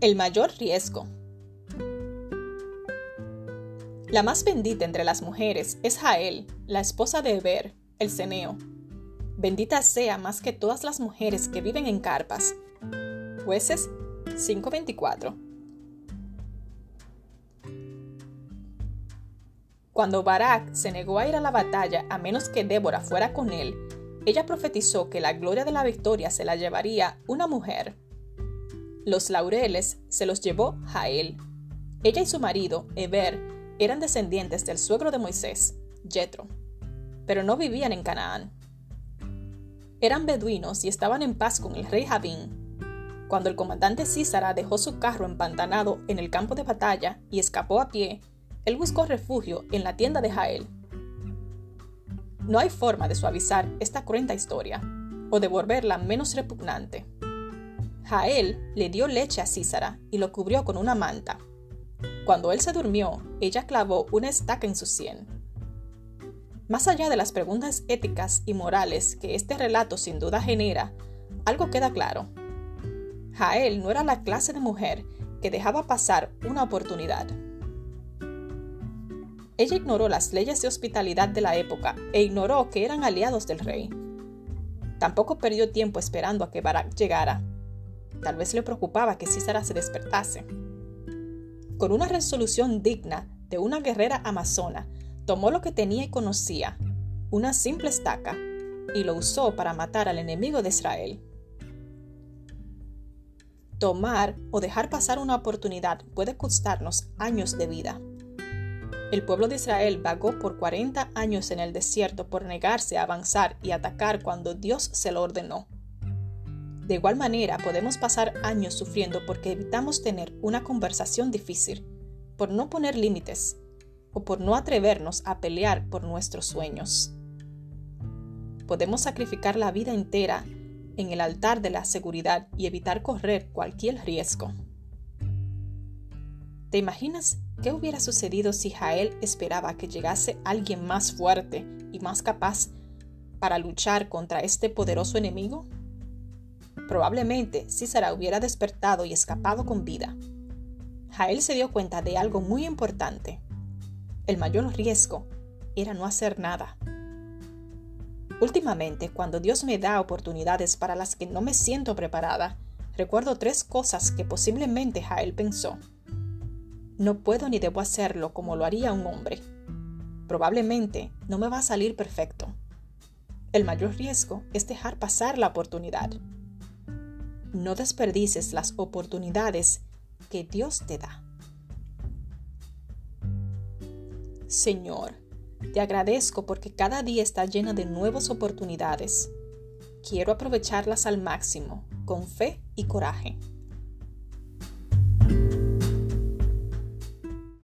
El mayor riesgo. La más bendita entre las mujeres es Jael, la esposa de Eber, el ceneo. Bendita sea más que todas las mujeres que viven en carpas. Jueces 5:24. Cuando Barak se negó a ir a la batalla a menos que Débora fuera con él, ella profetizó que la gloria de la victoria se la llevaría una mujer. Los laureles se los llevó Jael. Ella y su marido, Eber, eran descendientes del suegro de Moisés, Jetro, pero no vivían en Canaán. Eran beduinos y estaban en paz con el rey Javín. Cuando el comandante Císara dejó su carro empantanado en el campo de batalla y escapó a pie, él buscó refugio en la tienda de Jael. No hay forma de suavizar esta cruenta historia o de volverla menos repugnante. Jael le dio leche a Císara y lo cubrió con una manta. Cuando él se durmió, ella clavó una estaca en su sien. Más allá de las preguntas éticas y morales que este relato sin duda genera, algo queda claro. Jael no era la clase de mujer que dejaba pasar una oportunidad. Ella ignoró las leyes de hospitalidad de la época e ignoró que eran aliados del rey. Tampoco perdió tiempo esperando a que Barak llegara Tal vez le preocupaba que Císara se despertase. Con una resolución digna de una guerrera amazona, tomó lo que tenía y conocía, una simple estaca, y lo usó para matar al enemigo de Israel. Tomar o dejar pasar una oportunidad puede costarnos años de vida. El pueblo de Israel vagó por 40 años en el desierto por negarse a avanzar y atacar cuando Dios se lo ordenó. De igual manera, podemos pasar años sufriendo porque evitamos tener una conversación difícil, por no poner límites o por no atrevernos a pelear por nuestros sueños. Podemos sacrificar la vida entera en el altar de la seguridad y evitar correr cualquier riesgo. ¿Te imaginas qué hubiera sucedido si Jael esperaba que llegase alguien más fuerte y más capaz para luchar contra este poderoso enemigo? Probablemente Císara hubiera despertado y escapado con vida. Jael se dio cuenta de algo muy importante. El mayor riesgo era no hacer nada. Últimamente, cuando Dios me da oportunidades para las que no me siento preparada, recuerdo tres cosas que posiblemente Jael pensó. No puedo ni debo hacerlo como lo haría un hombre. Probablemente no me va a salir perfecto. El mayor riesgo es dejar pasar la oportunidad. No desperdices las oportunidades que Dios te da. Señor, te agradezco porque cada día está llena de nuevas oportunidades. Quiero aprovecharlas al máximo, con fe y coraje.